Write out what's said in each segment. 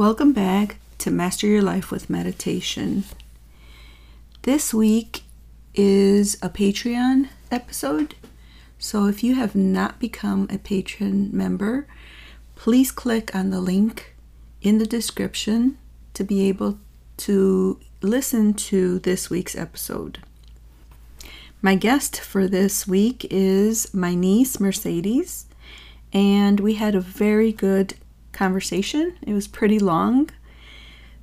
Welcome back to Master Your Life with Meditation. This week is a Patreon episode. So if you have not become a Patreon member, please click on the link in the description to be able to listen to this week's episode. My guest for this week is my niece Mercedes, and we had a very good conversation. It was pretty long.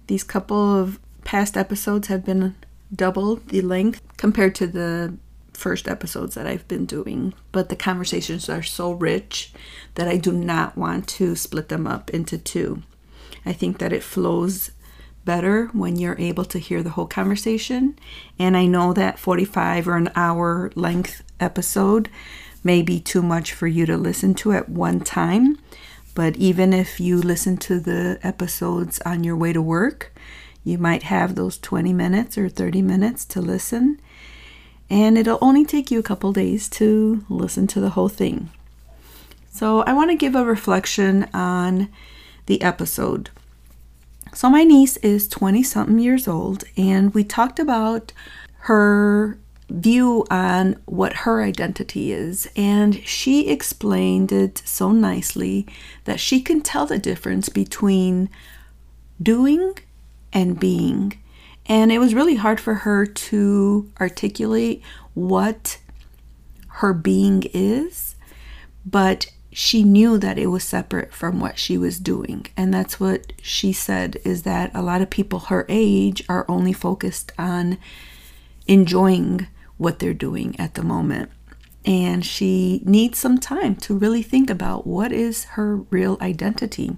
These couple of past episodes have been double the length compared to the first episodes that I've been doing, but the conversations are so rich that I do not want to split them up into two. I think that it flows better when you're able to hear the whole conversation. And I know that 45 or an hour length episode may be too much for you to listen to at one time. But even if you listen to the episodes on your way to work, you might have those 20 minutes or 30 minutes to listen. And it'll only take you a couple days to listen to the whole thing. So, I want to give a reflection on the episode. So, my niece is 20 something years old, and we talked about her view on what her identity is. And she explained it so nicely that she can tell the difference between doing and being. And it was really hard for her to articulate what her being is, but she knew that it was separate from what she was doing. And that's what she said is that a lot of people her age are only focused on enjoying what they're doing at the moment. And she needs some time to really think about what is her real identity.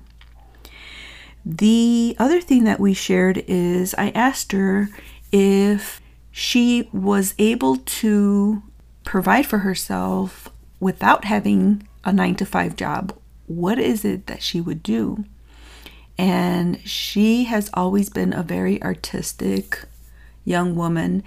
The other thing that we shared is I asked her if she was able to provide for herself without having a nine to five job. What is it that she would do? And she has always been a very artistic young woman.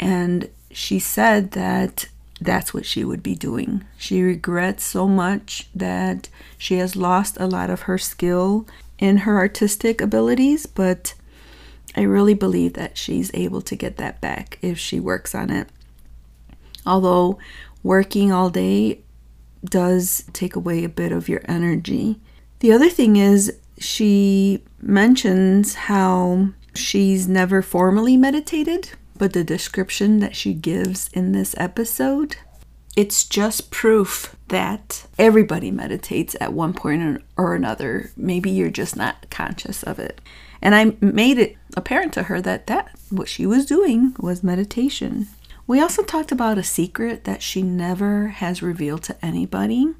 And she said that that's what she would be doing. She regrets so much that she has lost a lot of her skill in her artistic abilities, but I really believe that she's able to get that back if she works on it. Although working all day does take away a bit of your energy. The other thing is, she mentions how she's never formally meditated, but the description that she gives in this episode it's just proof that everybody meditates at one point or another. Maybe you're just not conscious of it. And I made it apparent to her that that what she was doing was meditation. We also talked about a secret that she never has revealed to anybody.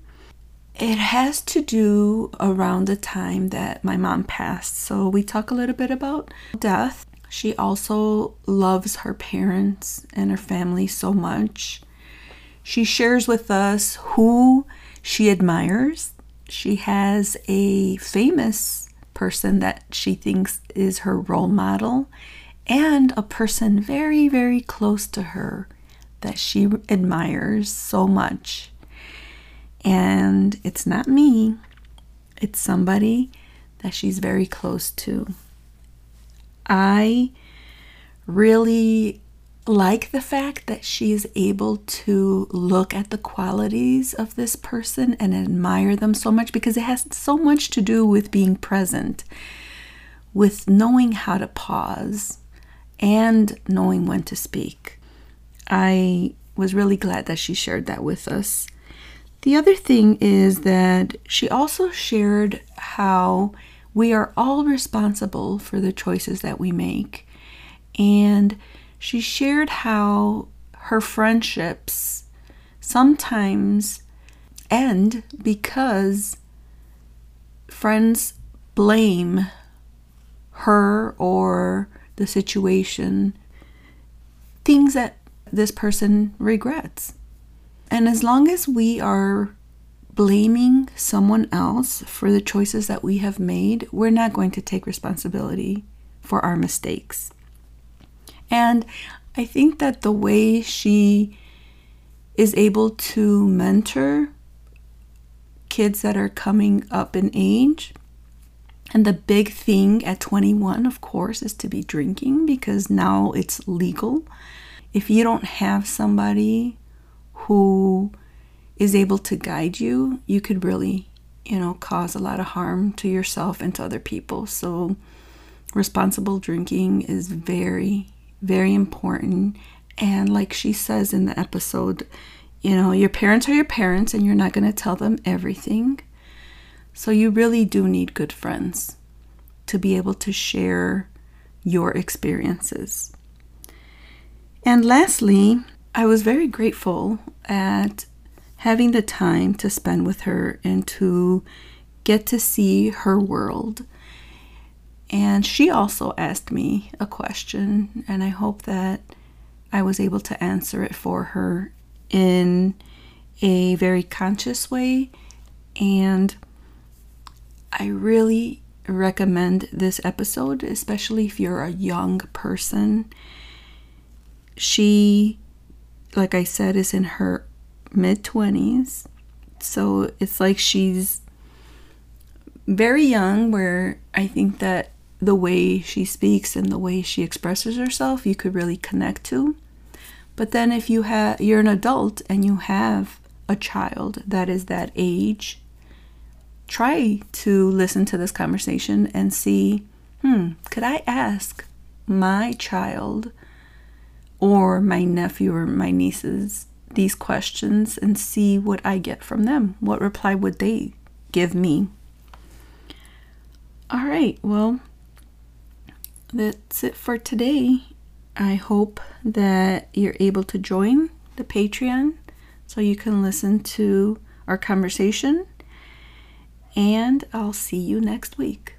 It has to do around the time that my mom passed. So we talk a little bit about death. She also loves her parents and her family so much. She shares with us who she admires. She has a famous person that she thinks is her role model, and a person very, very close to her that she admires so much. And it's not me, it's somebody that she's very close to. I really like the fact that she is able to look at the qualities of this person and admire them so much because it has so much to do with being present, with knowing how to pause and knowing when to speak. I was really glad that she shared that with us. The other thing is that she also shared how we are all responsible for the choices that we make. And she shared how her friendships sometimes end because friends blame her or the situation, things that this person regrets. And as long as we are blaming someone else for the choices that we have made, we're not going to take responsibility for our mistakes. And I think that the way she is able to mentor kids that are coming up in age And the big thing at 21, of course, is to be drinking because now it's legal. If you don't have somebody who is able to guide you, you could really, you know, cause a lot of harm to yourself and to other people. So, responsible drinking is very, very important. And like she says in the episode, you know, your parents are your parents and you're not going to tell them everything. So you really do need good friends to be able to share your experiences. And lastly, I was very grateful at having the time to spend with her and to get to see her world. And she also asked me a question, and I hope that I was able to answer it for her in a very conscious way. And I really recommend this episode, especially if you're a young person. She, like I said, is in her mid 20s. So it's like she's very young, where I think that the way she speaks and the way she expresses herself, you could really connect to. But then if you have you're an adult and you have a child that is that age, try to listen to this conversation and see, hmm, could I ask my child or my nephew or my nieces these questions and see what I get from them. What reply would they give me? All right, well, that's it for today. I hope that you're able to join the Patreon so you can listen to our conversation. And I'll see you next week.